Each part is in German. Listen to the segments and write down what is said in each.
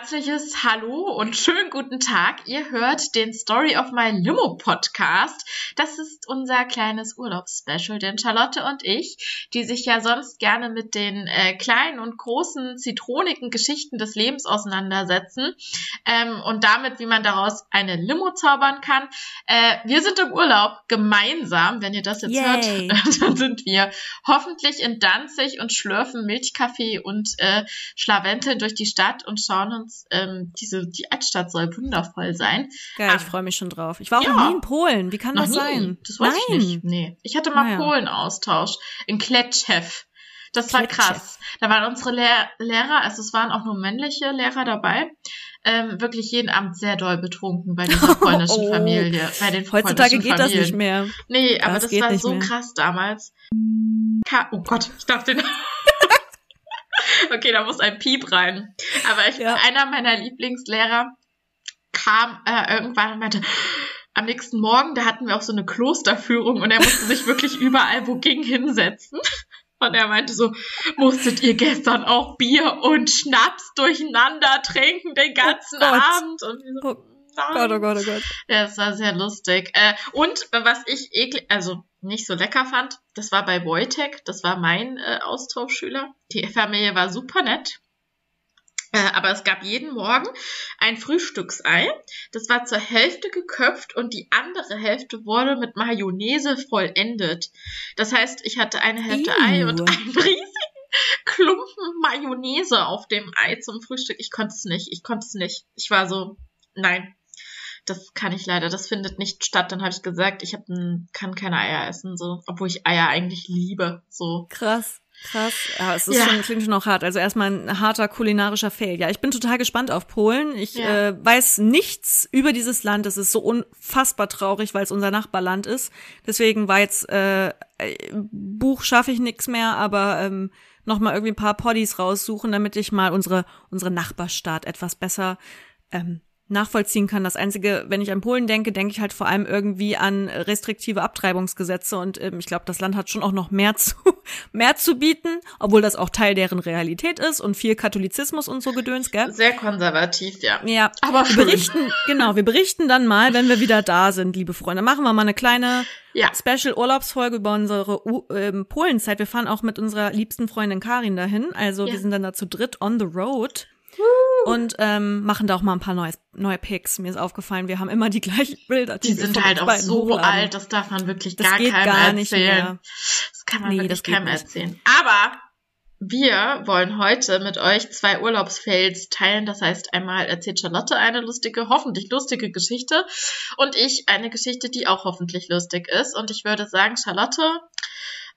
herzliches Hallo und schönen guten Tag. Ihr hört den Story of My Limo Podcast. Das ist unser kleines Urlaubsspecial, denn Charlotte und ich, die sich ja sonst gerne mit den äh, kleinen und großen zitronigen Geschichten des Lebens auseinandersetzen ähm, und damit, wie man daraus eine Limo zaubern kann. Äh, wir sind im Urlaub gemeinsam. Wenn ihr das jetzt Yay. hört, dann sind wir hoffentlich in Danzig und schlürfen Milchkaffee und äh, Schlawenteln durch die Stadt und schauen uns ähm, diese die Altstadt soll wundervoll sein. Geil, Ah. ich freue mich schon drauf. Ich war auch Ja. noch nie in Polen. Wie kann das nie. sein? Das weiß Nein. ich nicht. Nee. Ich hatte mal Naja. Polen-Austausch in Kletschew. Das war krass. Da waren unsere Lehr Lehrer, also es waren auch nur männliche Lehrer dabei, ähm, wirklich jeden Abend sehr doll betrunken bei dieser polnischen Oh. Familie. Bei den Heutzutage geht das Familien. nicht mehr. Nee, aber Das das, geht war so mehr. krass damals. Ka oh Gott, ich darf den. okay, da muss ein Piep rein. Aber ich, Ja. einer meiner Lieblingslehrer kam äh, irgendwann und meinte, am nächsten Morgen, da hatten wir auch so eine Klosterführung und er musste sich wirklich überall, wo ging, hinsetzen. Und er meinte so, musstet ihr gestern auch Bier und Schnaps durcheinander trinken den ganzen Gott. Abend? Und so, Oh nein. Gott, oh Gott, oh Gott. Ja, es war sehr lustig. Äh, und was ich eklig, also nicht so lecker fand, das war bei Wojtek, das war mein äh, Austauschschüler. Die Familie war super nett. Äh, aber es gab jeden Morgen ein Frühstücksei. Das war zur Hälfte geköpft und die andere Hälfte wurde mit Mayonnaise vollendet. Das heißt, ich hatte eine Hälfte Ew. Ei und einen riesigen Klumpen Mayonnaise auf dem Ei zum Frühstück. Ich konnte es nicht. Ich konnte es nicht. Ich war so, nein, das kann ich leider, das findet nicht statt. Dann habe ich gesagt, ich hab, kann keine Eier essen, so, obwohl ich Eier eigentlich liebe, so. Krass. Krass. Ja, es ist Ja. schon, klingt schon auch hart. Also erstmal ein harter kulinarischer Fail. Ja, ich bin total gespannt auf Polen. Ich Ja. äh, weiß nichts über dieses Land. Es ist so unfassbar traurig, weil es unser Nachbarland ist. Deswegen war jetzt äh, äh, Buch schaffe ich nix mehr, aber ähm, noch mal irgendwie ein paar Poddies raussuchen, damit ich mal unsere unsere Nachbarstaat etwas besser ähm, nachvollziehen kann. Das Einzige, wenn ich an Polen denke, denke ich halt vor allem irgendwie an restriktive Abtreibungsgesetze und ähm, ich glaube, das Land hat schon auch noch mehr zu, mehr zu bieten, obwohl das auch Teil deren Realität ist und viel Katholizismus und so Gedöns, gell? Sehr konservativ, ja. Ja, Aber wir berichten, genau, wir berichten dann mal, wenn wir wieder da sind, liebe Freunde. Machen wir mal eine kleine Ja. Special-Urlaubsfolge über unsere U ähm, Polenzeit. Wir fahren auch mit unserer liebsten Freundin Karin dahin. Also Ja. wir sind dann da zu dritt on the road. Und ähm, machen da auch mal ein paar neues, neue Pics. Mir ist aufgefallen, wir haben immer die gleichen Bilder. Die wir sind halt auch so hochladen. alt, das darf man wirklich Das gar keinem gar nicht erzählen. Das kann man Nee, wirklich keinem nicht. erzählen. Aber wir wollen heute mit euch zwei Urlaubsfails teilen. Das heißt, einmal erzählt Charlotte eine lustige, hoffentlich lustige Geschichte und ich eine Geschichte, die auch hoffentlich lustig ist. Und ich würde sagen, Charlotte,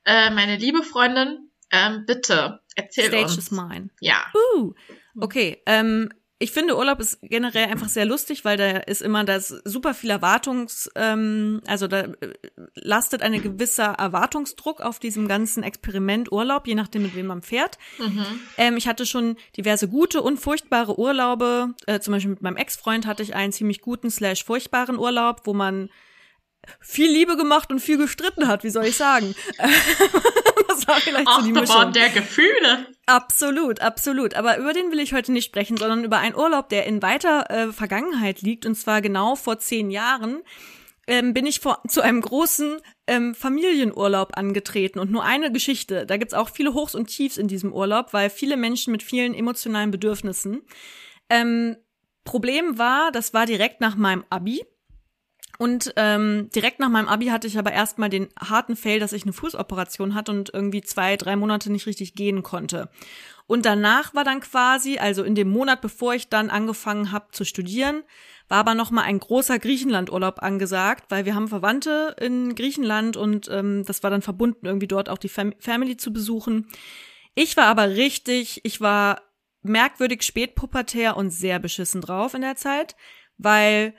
äh, meine liebe Freundin, ähm, bitte erzähl Stage uns. is mine. Ja. Uh, okay. Ähm, ich finde Urlaub ist generell einfach sehr lustig, weil da ist immer das super viel Erwartungs, ähm, also da äh, lastet eine gewisser Erwartungsdruck auf diesem ganzen Experiment Urlaub, je nachdem mit wem man fährt. Mhm. Ähm, ich hatte schon diverse gute und furchtbare Urlaube. Äh, zum Beispiel mit meinem Ex-Freund hatte ich einen ziemlich guten slash furchtbaren Urlaub, wo man viel Liebe gemacht und viel gestritten hat, wie soll ich sagen? das war vielleicht so die Mischung. Achterbahn der Gefühle. Absolut, absolut. Aber über den will ich heute nicht sprechen, sondern über einen Urlaub, der in weiter äh, Vergangenheit liegt. Und zwar genau vor zehn Jahren ähm, bin ich vor, zu einem großen ähm, Familienurlaub angetreten. Und nur eine Geschichte. Da gibt's auch viele Hochs und Tiefs in diesem Urlaub, weil viele Menschen mit vielen emotionalen Bedürfnissen. Ähm, Problem war, das war direkt nach meinem Abi. Und ähm, direkt nach meinem Abi hatte ich aber erstmal den harten Fail, dass ich eine Fußoperation hatte und irgendwie zwei, drei Monate nicht richtig gehen konnte. Und danach war dann quasi, also in dem Monat, bevor ich dann angefangen habe zu studieren, war aber noch mal ein großer Griechenlandurlaub angesagt, weil wir haben Verwandte in Griechenland und ähm, das war dann verbunden, irgendwie dort auch die Fam Family zu besuchen. Ich war aber richtig, ich war merkwürdig spätpubertär und sehr beschissen drauf in der Zeit, weil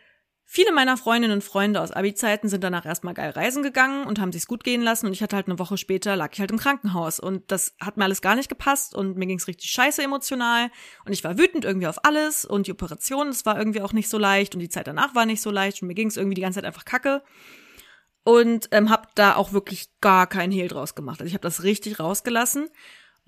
Viele meiner Freundinnen und Freunde aus Abi-Zeiten sind danach erstmal geil reisen gegangen und haben sich's gut gehen lassen. Und ich hatte halt eine Woche später lag ich halt im Krankenhaus. Und das hat mir alles gar nicht gepasst. Und mir ging's richtig scheiße emotional. Und ich war wütend irgendwie auf alles. Und die Operation, das war irgendwie auch nicht so leicht. Und die Zeit danach war nicht so leicht. Und mir ging's irgendwie die ganze Zeit einfach kacke. Und ähm, hab da auch wirklich gar keinen Hehl draus gemacht. Also ich habe das richtig rausgelassen.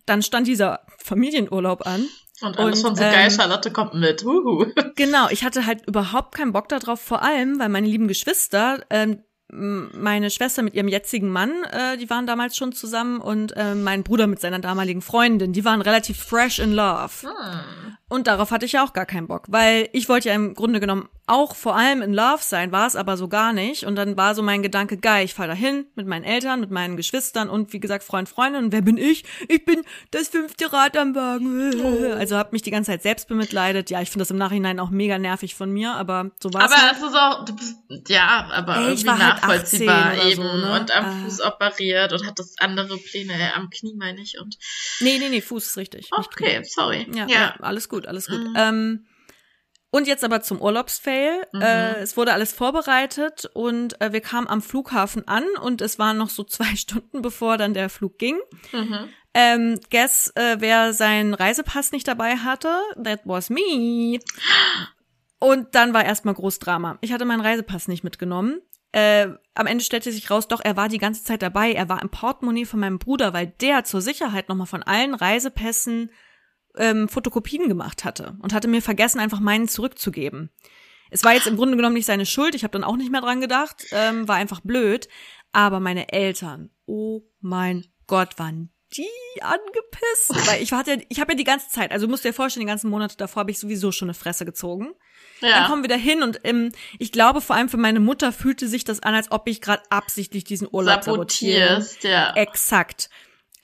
Dann stand dieser Familienurlaub an Und alles und, von so ähm, geil, Charlotte kommt mit. Uhu. Genau, ich hatte halt überhaupt keinen Bock darauf, vor allem, weil meine lieben Geschwister, ähm, meine Schwester mit ihrem jetzigen Mann, äh, die waren damals schon zusammen und äh, mein Bruder mit seiner damaligen Freundin, die waren relativ fresh in love. Hm. Und darauf hatte ich ja auch gar keinen Bock, weil ich wollte ja im Grunde genommen auch vor allem in Love sein, war es aber so gar nicht. Und dann war so mein Gedanke, geil, ich fahre dahin mit meinen Eltern, mit meinen Geschwistern und wie gesagt Freund, Freundin. Und wer bin ich? Ich bin das fünfte Rad am Wagen. Oh. Also habe mich die ganze Zeit selbst bemitleidet. Ja, ich finde das im Nachhinein auch mega nervig von mir, aber so war es. Aber halt. es ist auch, du bist, ja, aber Ey, irgendwie halt nachvollziehbar halt eben. So, ne? Und am ah. Fuß operiert und hat das andere Pläne, äh, am Knie meine ich. Und nee, nee, nee, Fuß ist richtig. Okay, sorry. Ja, ja. ja, alles gut, alles gut. Mhm. Ähm, und jetzt aber zum Urlaubsfail. Mhm. Äh, es wurde alles vorbereitet und äh, wir kamen am Flughafen an und es waren noch so zwei Stunden, bevor dann der Flug ging. Mhm. Ähm, guess, äh, wer seinen Reisepass nicht dabei hatte? That was me. Und dann war erstmal Großdrama. Ich hatte meinen Reisepass nicht mitgenommen. Äh, am Ende stellte sich raus, doch, er war die ganze Zeit dabei. Er war im Portemonnaie von meinem Bruder, weil der zur Sicherheit nochmal von allen Reisepässen ähm, Fotokopien gemacht hatte und hatte mir vergessen, einfach meinen zurückzugeben. Es war jetzt im Grunde genommen nicht seine Schuld, ich habe dann auch nicht mehr dran gedacht, ähm, war einfach blöd. Aber meine Eltern, oh mein Gott, waren die angepisst. Weil ich hatte, ich habe ja die ganze Zeit, also musst dir vorstellen, die ganzen Monate davor habe ich sowieso schon eine Fresse gezogen. Ja. Dann kommen wir da hin und ähm, ich glaube, vor allem für meine Mutter fühlte sich das an, als ob ich gerade absichtlich diesen Urlaub sabotiere. Ja. Exakt.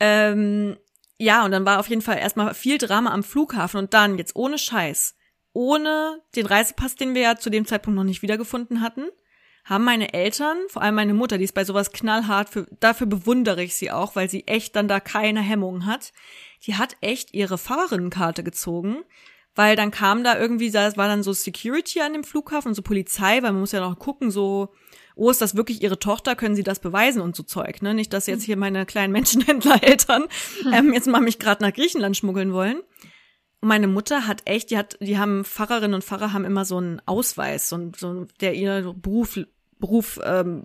Ähm, ja, und dann war auf jeden Fall erstmal viel Drama am Flughafen und dann, jetzt ohne Scheiß, ohne den Reisepass, den wir ja zu dem Zeitpunkt noch nicht wiedergefunden hatten, haben meine Eltern, vor allem meine Mutter, die ist bei sowas knallhart, für, dafür bewundere ich sie auch, weil sie echt dann da keine Hemmungen hat. Die hat echt ihre Fahrerinnenkarte gezogen, weil dann kam da irgendwie, da war dann so Security an dem Flughafen so Polizei, weil man muss ja noch gucken, so oh, ist das wirklich ihre Tochter, können sie das beweisen und so Zeug, ne? Nicht, dass jetzt hier meine kleinen Menschenhändlereltern ähm, jetzt mal mich gerade nach Griechenland schmuggeln wollen. Und meine Mutter hat echt, die hat, die haben Pfarrerinnen und Pfarrer haben immer so einen Ausweis, so, so der ihr Beruf, Beruf ähm,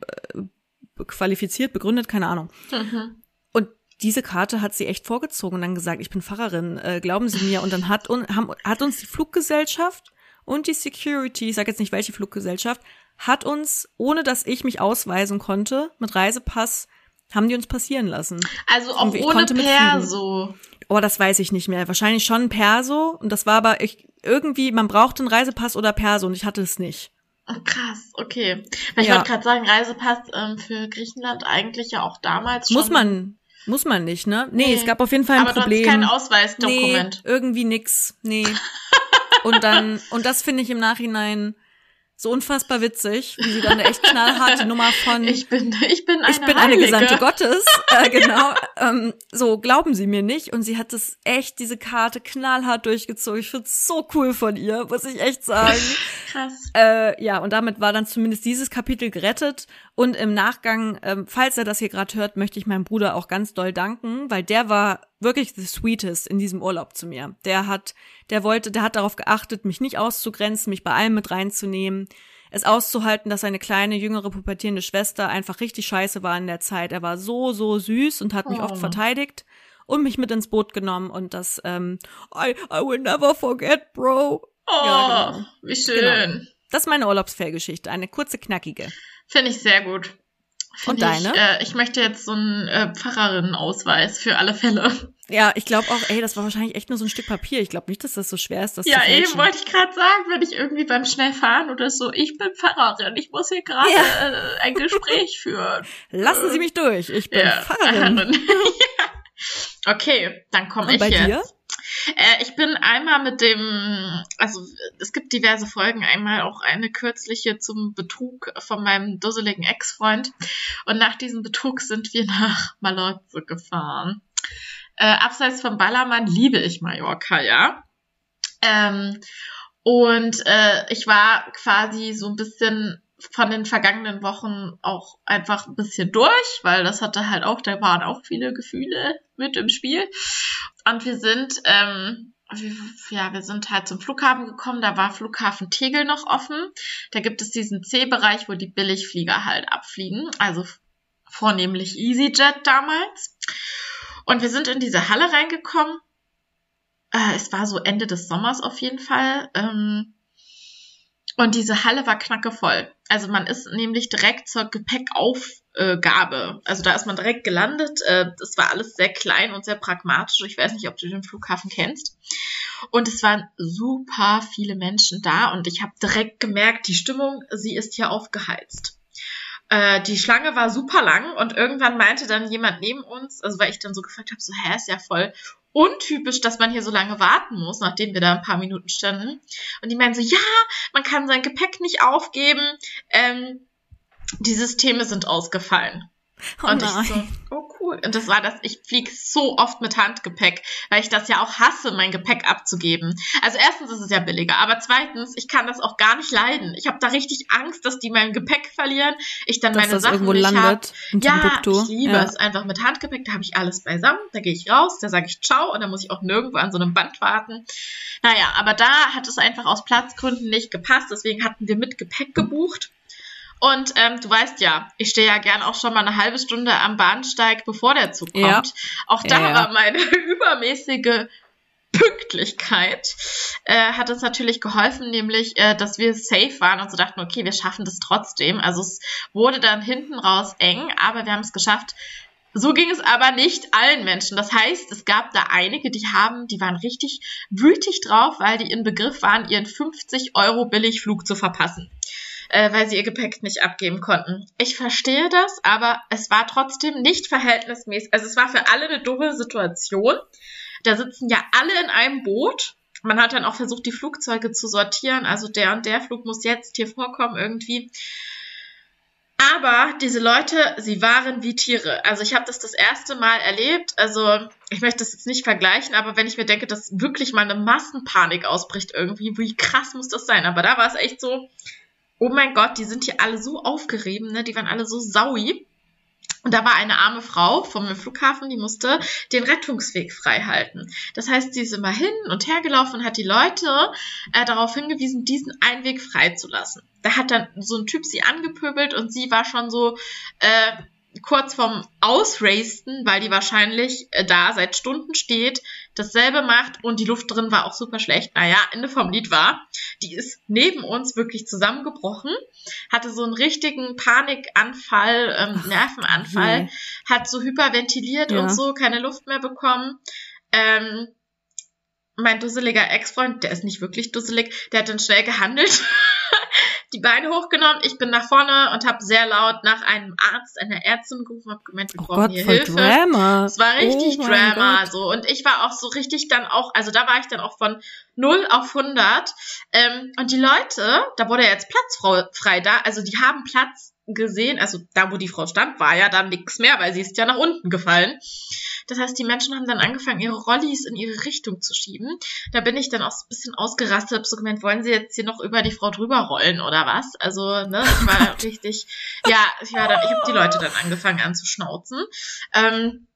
qualifiziert, begründet, keine Ahnung. Mhm. Und diese Karte hat sie echt vorgezogen und dann gesagt, ich bin Pfarrerin, äh, glauben Sie mir. Und dann hat, un, haben, hat uns die Fluggesellschaft und die Security, ich sage jetzt nicht welche Fluggesellschaft, hat uns, ohne dass ich mich ausweisen konnte, mit Reisepass, haben die uns passieren lassen. Also auch ohne Perso. Oh, das weiß ich nicht mehr. Wahrscheinlich schon Perso. Und das war aber ich, irgendwie, man brauchte einen Reisepass oder Perso und ich hatte es nicht. Oh, krass, okay. Weil ich ja. wollte gerade sagen, Reisepass ähm, für Griechenland eigentlich ja auch damals schon. Muss man, muss man nicht, ne? Nee, nee. es gab auf jeden Fall ein aber Problem. Aber kein Ausweisdokument. Nee, irgendwie nix. Nee. und dann, und das finde ich im Nachhinein so unfassbar witzig, wie sie dann eine echt knallharte Nummer von Ich bin ich bin eine Ich bin eine Gesandte Gottes, äh, genau. ähm, so glauben sie mir nicht und sie hat das echt diese Karte knallhart durchgezogen. Ich find's so cool von ihr, muss ich echt sagen. Krass. Äh, ja, und damit war dann zumindest dieses Kapitel gerettet und im Nachgang, ähm, falls er das hier gerade hört, möchte ich meinem Bruder auch ganz doll danken, weil der war wirklich the sweetest in diesem Urlaub zu mir. Der hat, der wollte, der hat darauf geachtet, mich nicht auszugrenzen, mich bei allem mit reinzunehmen, es auszuhalten, dass seine kleine, jüngere, pubertierende Schwester einfach richtig scheiße war in der Zeit. Er war so, so süß und hat mich oh. oft verteidigt und mich mit ins Boot genommen und das, ähm, I, I will never forget, bro. Oh, ja, genau. wie schön. Genau. Das ist meine Urlaubsfair-Geschichte, eine kurze, knackige. Finde ich sehr gut. Und deine? Ich, äh, ich möchte jetzt so einen äh, Pfarrerinnenausweis für alle Fälle. Ja, ich glaube auch, ey, das war wahrscheinlich echt nur so ein Stück Papier. Ich glaube nicht, dass das so schwer ist, das ja, zu Ja, eben wollte ich gerade sagen, wenn ich irgendwie beim Schnellfahren oder so, ich bin Pfarrerin, ich muss hier gerade ja. äh, ein Gespräch führen. Lassen Sie mich durch, ich bin ja, Pfarrerin. ja. Okay, dann komme ich bei jetzt. Dir? Äh, ich bin einmal mit dem, also es gibt diverse Folgen, einmal auch eine kürzliche zum Betrug von meinem dusseligen Ex-Freund. Und nach diesem Betrug sind wir nach Mallorca gefahren. Äh, abseits vom Ballermann liebe ich Mallorca, ja. Ähm, und äh, ich war quasi so ein bisschen von den vergangenen Wochen auch einfach ein bisschen durch, weil das hatte halt auch, da waren auch viele Gefühle mit im Spiel. Und wir sind, ähm, ja, wir sind halt zum Flughafen gekommen, da war Flughafen Tegel noch offen. Da gibt es diesen C-Bereich, wo die Billigflieger halt abfliegen, also vornehmlich EasyJet damals. Und wir sind in diese Halle reingekommen Äh, es war so Ende des Sommers auf jeden Fall. Ähm, und diese Halle war knackevoll. Also man ist nämlich direkt zur Gepäckaufgabe. Also da ist man direkt gelandet. Äh, das war alles sehr klein und sehr pragmatisch. Ich weiß nicht, ob du den Flughafen kennst. Und es waren super viele Menschen da und ich habe direkt gemerkt, die Stimmung, sie ist hier aufgeheizt. Äh, die Schlange war super lang und irgendwann meinte dann jemand neben uns, also weil ich dann so gefragt habe, so, hä, ist ja voll untypisch, dass man hier so lange warten muss, nachdem wir da ein paar Minuten standen. Und die meinen so, ja, man kann sein Gepäck nicht aufgeben. Ähm, die Systeme sind ausgefallen. Oh und nein. ich so, oh cool. Und das war das, ich fliege so oft mit Handgepäck, weil ich das ja auch hasse, mein Gepäck abzugeben. Also erstens ist es ja billiger, aber zweitens, ich kann das auch gar nicht leiden. Ich habe da richtig Angst, dass die mein Gepäck verlieren, ich dann dass meine das Sachen irgendwo nicht landet. Hab. Ja, ich liebe ja. es einfach mit Handgepäck, da habe ich alles beisammen, da gehe ich raus, da sage ich ciao und dann muss ich auch nirgendwo an so einem Band warten. Naja, aber da hat es einfach aus Platzgründen nicht gepasst, deswegen hatten wir mit Gepäck gebucht. Und ähm, du weißt ja, ich stehe ja gern auch schon mal eine halbe Stunde am Bahnsteig, bevor der Zug kommt. Ja. Auch da ja, ja. war meine übermäßige Pünktlichkeit äh, hat uns natürlich geholfen, nämlich, äh, dass wir safe waren und so dachten, okay, wir schaffen das trotzdem. Also es wurde dann hinten raus eng, aber wir haben es geschafft. So ging es aber nicht allen Menschen. Das heißt, es gab da einige, die haben, die waren richtig wütig drauf, weil die in Begriff waren, ihren 50 Euro Billigflug zu verpassen äh, weil sie ihr Gepäck nicht abgeben konnten. Ich verstehe das, aber es war trotzdem nicht verhältnismäßig. Also es war für alle eine dumme Situation. Da sitzen ja alle in einem Boot. Man hat dann auch versucht, die Flugzeuge zu sortieren. Also der und der Flug muss jetzt hier vorkommen irgendwie. Aber diese Leute, sie waren wie Tiere. Also ich habe das das erste Mal erlebt. Also ich möchte das jetzt nicht vergleichen, aber wenn ich mir denke, dass wirklich mal eine Massenpanik ausbricht irgendwie, wie krass muss das sein? Aber da war es echt so, oh mein Gott, die sind hier alle so aufgerieben, ne? Die waren alle so saui. Und da war eine arme Frau vom Flughafen, die musste den Rettungsweg frei halten. Das heißt, sie ist immer hin und her gelaufen und hat die Leute äh, darauf hingewiesen, diesen Einweg freizulassen. Da hat dann so ein Typ sie angepöbelt und sie war schon so, äh, kurz vorm Ausrasten, weil die wahrscheinlich äh, da seit Stunden steht, dasselbe macht und die Luft drin war auch super schlecht. Naja, Ende vom Lied war, die ist neben uns wirklich zusammengebrochen, hatte so einen richtigen Panikanfall, ähm, Nervenanfall, nee. hat so hyperventiliert ja. und so, keine Luft mehr bekommen. Ähm, mein dusseliger Ex-Freund, der ist nicht wirklich dusselig, der hat dann schnell gehandelt die Beine hochgenommen, ich bin nach vorne und habe sehr laut nach einem Arzt, einer Ärztin gerufen, habe gemeint, wir oh brauchen Gott, hier Hilfe. Drama. Es war richtig oh Drama, so und ich war auch so richtig dann auch, also da war ich dann auch von 0 auf 100 ähm, und die Leute, da wurde ja jetzt Platz frei da, also die haben Platz gesehen, also da, wo die Frau stand, war ja dann nichts mehr, weil sie ist ja nach unten gefallen. Das heißt, die Menschen haben dann angefangen, ihre Rollis in ihre Richtung zu schieben. Da bin ich dann auch so ein bisschen ausgerastet, hab so gemeint, wollen sie jetzt hier noch über die Frau drüber rollen oder was? Also, ne, ich war richtig, ja, ich war dann, ich habe die Leute dann angefangen anzuschnauzen. Ähm,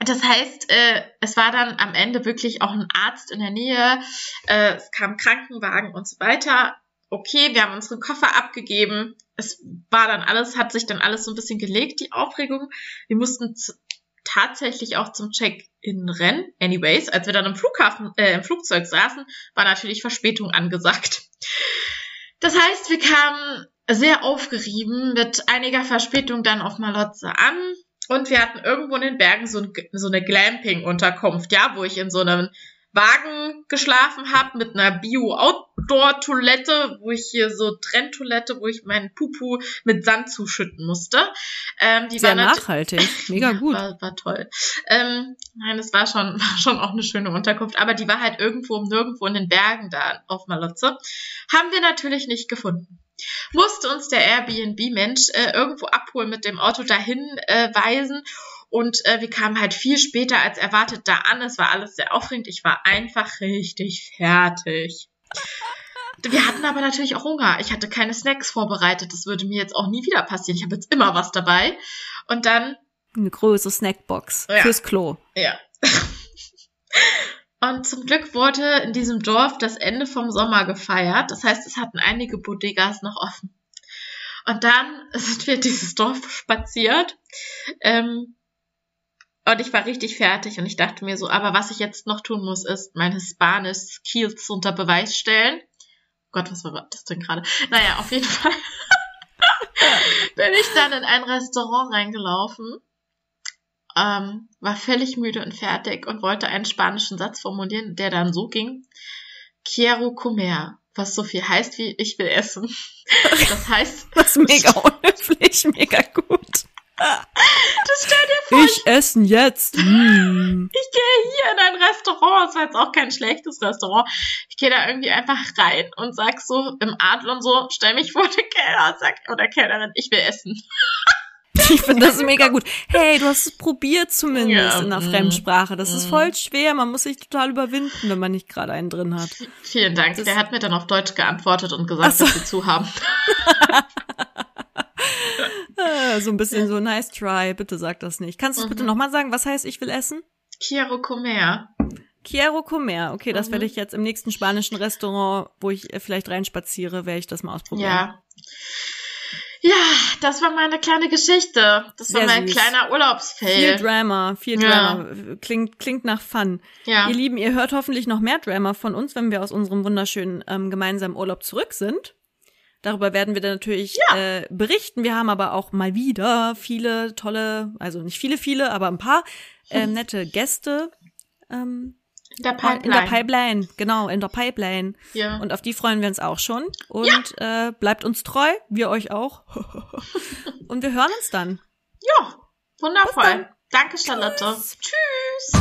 das heißt, äh, es war dann am Ende wirklich auch ein Arzt in der Nähe, äh, es kam Krankenwagen und so weiter. Okay, wir haben unsere Koffer abgegeben. Es war dann alles, hat sich dann alles so ein bisschen gelegt, die Aufregung. Wir mussten tatsächlich auch zum Check-in rennen. Anyways, als wir dann im Flughafen, äh, im Flugzeug saßen, war natürlich Verspätung angesagt. Das heißt, wir kamen sehr aufgerieben mit einiger Verspätung dann auf Malotze an. Und wir hatten irgendwo in den Bergen so, ein, so eine Glamping-Unterkunft, ja, wo ich in so einem Wagen geschlafen habe mit einer Bio-Outdoor-Toilette, wo ich hier so Trenntoilette, wo ich meinen Pupu mit Sand zuschütten musste. Ähm, die Sehr war nachhaltig, mega gut. War, war toll. Ähm, nein, es war schon, war schon auch eine schöne Unterkunft, aber die war halt irgendwo nirgendwo in den Bergen da auf Malotze. Haben wir natürlich nicht gefunden musste uns der Airbnb-Mensch äh, irgendwo abholen mit dem Auto dahin äh, weisen und äh, wir kamen halt viel später als erwartet da an. Es war alles sehr aufregend. Ich war einfach richtig fertig. Wir hatten aber natürlich auch Hunger. Ich hatte keine Snacks vorbereitet. Das würde mir jetzt auch nie wieder passieren. Ich habe jetzt immer was dabei. Und dann. Eine große Snackbox ja. fürs Klo. Ja. Und zum Glück wurde in diesem Dorf das Ende vom Sommer gefeiert. Das heißt, es hatten einige Bodegas noch offen. Und dann sind wir dieses Dorf spaziert. Ähm, Und ich war richtig fertig und ich dachte mir so, aber was ich jetzt noch tun muss, ist meine Spanisch Skills unter Beweis stellen. Gott, was war das denn gerade? Naja, auf jeden Fall bin ich dann in ein Restaurant reingelaufen, ähm, war völlig müde und fertig und wollte einen spanischen Satz formulieren, der dann so ging. Quiero comer, was so viel heißt wie ich will essen. Das heißt. Das ist mega unhöflich, mega gut. Das stell dir vor. Ich essen jetzt. Hm. Ich gehe hier in ein Restaurant, das war jetzt auch kein schlechtes Restaurant. Ich gehe da irgendwie einfach rein und sag so im Adel und so, stell mich vor den Kellner und sag, oder Kellnerin, ich will essen. Ich finde das mega gut. Hey, du hast es probiert zumindest Ja, in der mm, Fremdsprache. Das ist mm. voll schwer. Man muss sich total überwinden, wenn man nicht gerade einen drin hat. Vielen Dank. Das- Der hat mir dann auf Deutsch geantwortet und gesagt, so. dass sie zu haben. So ein bisschen so, nice try. Bitte sag das nicht. Kannst du es Mhm. bitte nochmal sagen? Was heißt, ich will essen? Quiero comer. Quiero comer. Okay, das Mhm. werde ich jetzt im nächsten spanischen Restaurant, wo ich äh, vielleicht reinspaziere, werde ich das mal ausprobieren. Ja. Ja, das war meine kleine Geschichte. Das war Sehr mein süß. kleiner Viel Urlaubsfail. Drama, viel Ja. Drama. Klingt, klingt nach Fun. Ja. Ihr Lieben, ihr hört hoffentlich noch mehr Drama von uns, wenn wir aus unserem wunderschönen ähm, gemeinsamen Urlaub zurück sind. Darüber werden wir dann natürlich äh, berichten. Wir haben aber auch mal wieder viele tolle, also nicht viele, viele, aber ein paar ähm, nette Gäste ähm, In der in Pipeline. der Pipeline. Genau, in der Pipeline. ja. Und auf die freuen wir uns auch schon. Und äh, bleibt uns treu, wir euch auch. Und wir hören uns dann. ja, wundervoll. Dann. Danke, Charlotte. Tschüss. Tschüss.